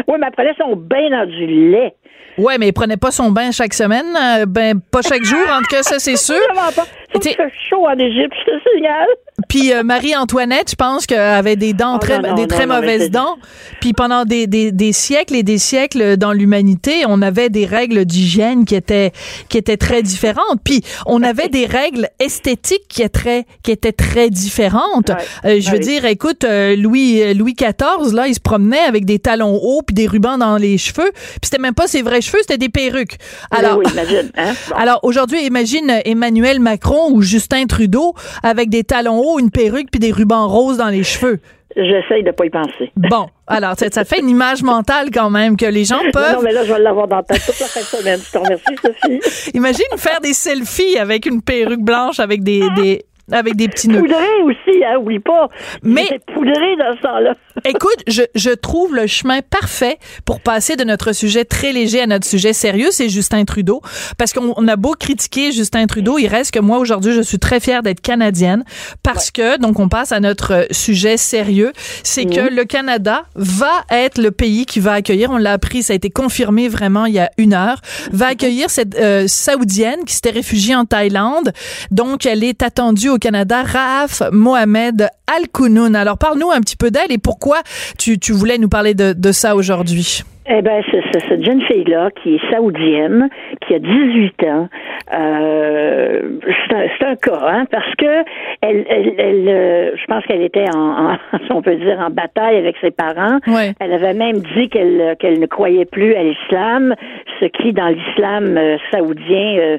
Oui, mais elle prenait son bain dans du lait. Ouais, mais il prenait pas son bain chaque semaine, euh, ben pas chaque jour, en tout cas ça c'est sûr. Pas. Qu'il fait chaud en Égypte, je te signale. Puis euh, Marie-Antoinette, je pense qu'elle avait des dents Oh, très, non, non, des non, très mauvaises c'est- dents. Puis pendant des, des, des siècles et des siècles dans l'humanité, on avait des règles d'hygiène qui étaient qui étaient très différentes. Puis on avait des règles esthétiques qui étaient très qui étaient très différentes. Ouais. Euh, je veux oui. dire, écoute, euh, Louis euh, Louis XIV là, il se promenait avec des talons hauts puis des rubans dans les cheveux. Puis c'était même pas ses vrais cheveux, c'était des perruques. Alors, oui, imagine. Hein? Alors aujourd'hui, imagine Emmanuel Macron ou Justin Trudeau avec des talons hauts, une perruque puis des rubans roses dans les cheveux? J'essaye de pas y penser. Bon, alors ça, fait une image mentale quand même que les gens peuvent. Non, mais là, je vais l'avoir dans ta tête toute la fin de semaine. Je te remercie, Sophie. Imagine faire des selfies avec une perruque blanche avec des, des avec des petits nœuds. Poudré aussi, hein, oublie pas. Mais poudré dans ce temps-là. écoute, je, je trouve le chemin parfait pour passer de notre sujet très léger à notre sujet sérieux, c'est Justin Trudeau. Parce qu'on a beau critiquer Justin Trudeau, il reste que moi aujourd'hui, je suis très fière d'être canadienne parce que, donc on passe à notre sujet sérieux, c'est que mhm. le Canada va être le pays qui va accueillir, on l'a appris, ça a été confirmé vraiment il y a une heure, va mhm. accueillir cette euh, Saoudienne qui s'était réfugiée en Thaïlande. Donc elle est attendue au Canada, Raaf Mohamed Al-Kounoun. Alors, parle-nous un petit peu d'elle et pourquoi tu, tu voulais nous parler de, de ça aujourd'hui? Eh ben, c'est cette jeune fille-là qui est saoudienne, qui a 18 ans. Euh, c'est un, cas, hein, parce que elle, elle, elle euh, je pense qu'elle était en, si on peut dire, en bataille avec ses parents. Elle avait même dit qu'elle qu'elle ne croyait plus à l'islam, ce qui, dans l'islam euh, saoudien, euh,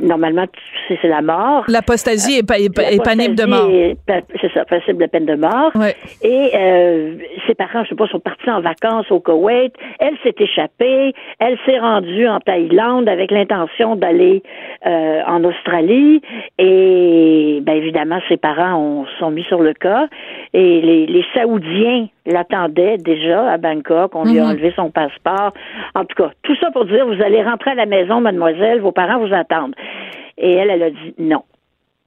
normalement, c'est la mort. L'apostasie est, est, panible de mort. C'est ça, passible de peine de mort. Et euh, ses parents, je sais pas, sont partis en vacances au Koweït. Elle s'est échappée. Elle s'est rendue en Thaïlande avec l'intention d'aller euh, en Australie. Et ben évidemment, ses parents ont, sont mis sur le cas. Et les, les Saoudiens l'attendait déjà à Bangkok. On lui a mhm. enlevé son passeport. En tout cas, tout ça pour dire, vous allez rentrer à la maison, mademoiselle, vos parents vous attendent. Et elle, elle a dit non.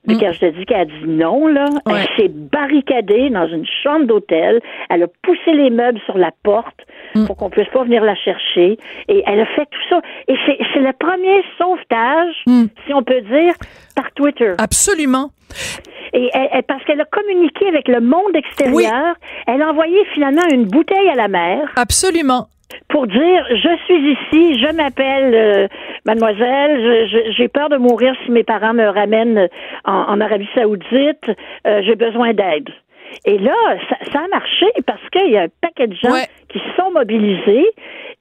Puis mhm. quand je te dis qu'elle a dit non, là, elle s'est barricadée dans une chambre d'hôtel. Elle a poussé les meubles sur la porte mhm. pour qu'on puisse pas venir la chercher. Et elle a fait tout ça. Et c'est le premier sauvetage, si on peut dire, par Twitter. Absolument. Et parce qu'elle a communiqué avec le monde extérieur, elle a envoyé finalement une bouteille à la mer. Absolument pour dire je suis ici, je m'appelle euh, mademoiselle, j'ai peur de mourir si mes parents me ramènent en, Arabie Saoudite, euh, j'ai besoin d'aide. Et là, ça, a marché parce qu'il y a un paquet de gens qui se sont mobilisés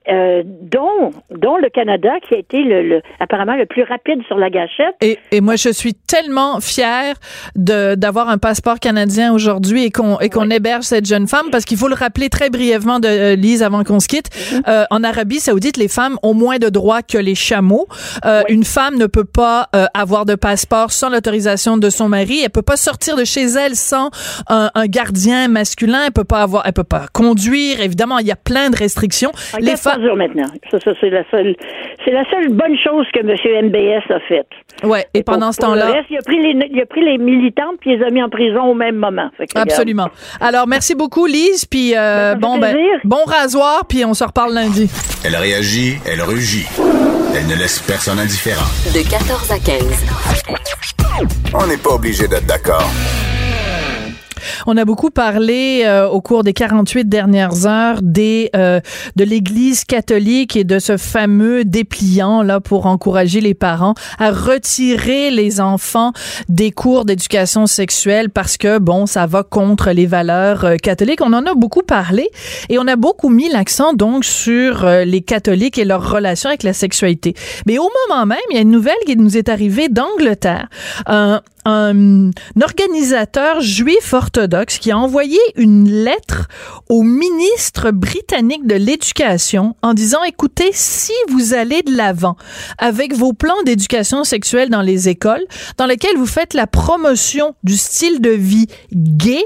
euh, dont, dont le Canada, qui a été le, apparemment le plus rapide sur la gâchette. Et, et moi, je suis tellement fière de d'avoir un passeport canadien aujourd'hui et qu'on et qu'on héberge cette jeune femme parce qu'il faut le rappeler très brièvement de euh, Lise avant qu'on se quitte. Mm-hmm. euh, en Arabie Saoudite, les femmes ont moins de droits que les chameaux. Euh, Une femme ne peut pas euh, avoir de passeport sans l'autorisation de son mari. Elle peut pas sortir de chez elle sans un, un, gardien masculin. Elle peut pas avoir, elle peut pas conduire. Évidemment, il y a plein de restrictions. Les femmes maintenant. Ça, ça c'est la seule, c'est la seule bonne chose que M. MBS a faite. Ouais. Et, pendant ce temps-là, il a pris les, il a pris les militantes puis il les a mis en prison au même moment. Absolument. Alors merci beaucoup Lise puis euh, bon ben, bon rasoir puis on se reparle lundi. Elle réagit, elle rugit. Elle ne laisse personne indifférent. De 14 à 15. On n'est pas obligé d'être d'accord. On a beaucoup parlé euh, au cours des 48 dernières heures des euh, de l'Église catholique et de ce fameux dépliant là pour encourager les parents à retirer les enfants des cours d'éducation sexuelle parce que bon, ça va contre les valeurs euh, catholiques. On en a beaucoup parlé et on a beaucoup mis l'accent donc sur les catholiques et leur relation avec la sexualité. Mais au moment même, il y a une nouvelle qui nous est arrivée d'Angleterre. Un organisateur juif orthodoxe qui a envoyé une lettre au ministre britannique de l'Éducation en disant, écoutez, si vous allez de l'avant avec vos plans d'éducation sexuelle dans les écoles, dans lesquels vous faites la promotion du style de vie gay,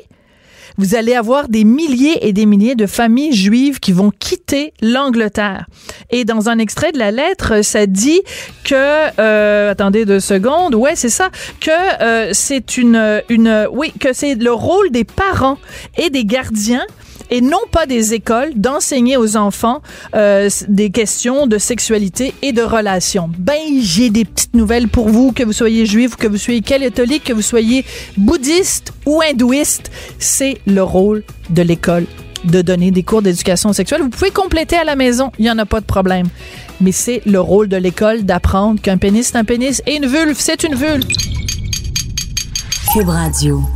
vous allez avoir des milliers et des milliers de familles juives qui vont quitter l'Angleterre. Et dans un extrait de la lettre, ça dit que, euh, attendez deux secondes, ouais, c'est ça, que euh, c'est une, une, oui, que c'est le rôle des parents et des gardiens et non pas des écoles d'enseigner aux enfants euh, des questions de sexualité et de relations. Ben, j'ai des petites nouvelles pour vous, que vous soyez juif, que vous soyez catholique, que vous soyez bouddhiste ou hindouiste. C'est le rôle de l'école de donner des cours d'éducation sexuelle. Vous pouvez compléter à la maison, il n'y en a pas de problème. Mais c'est le rôle de l'école d'apprendre qu'un pénis, c'est un pénis et une vulve, c'est une vulve. Cube Radio.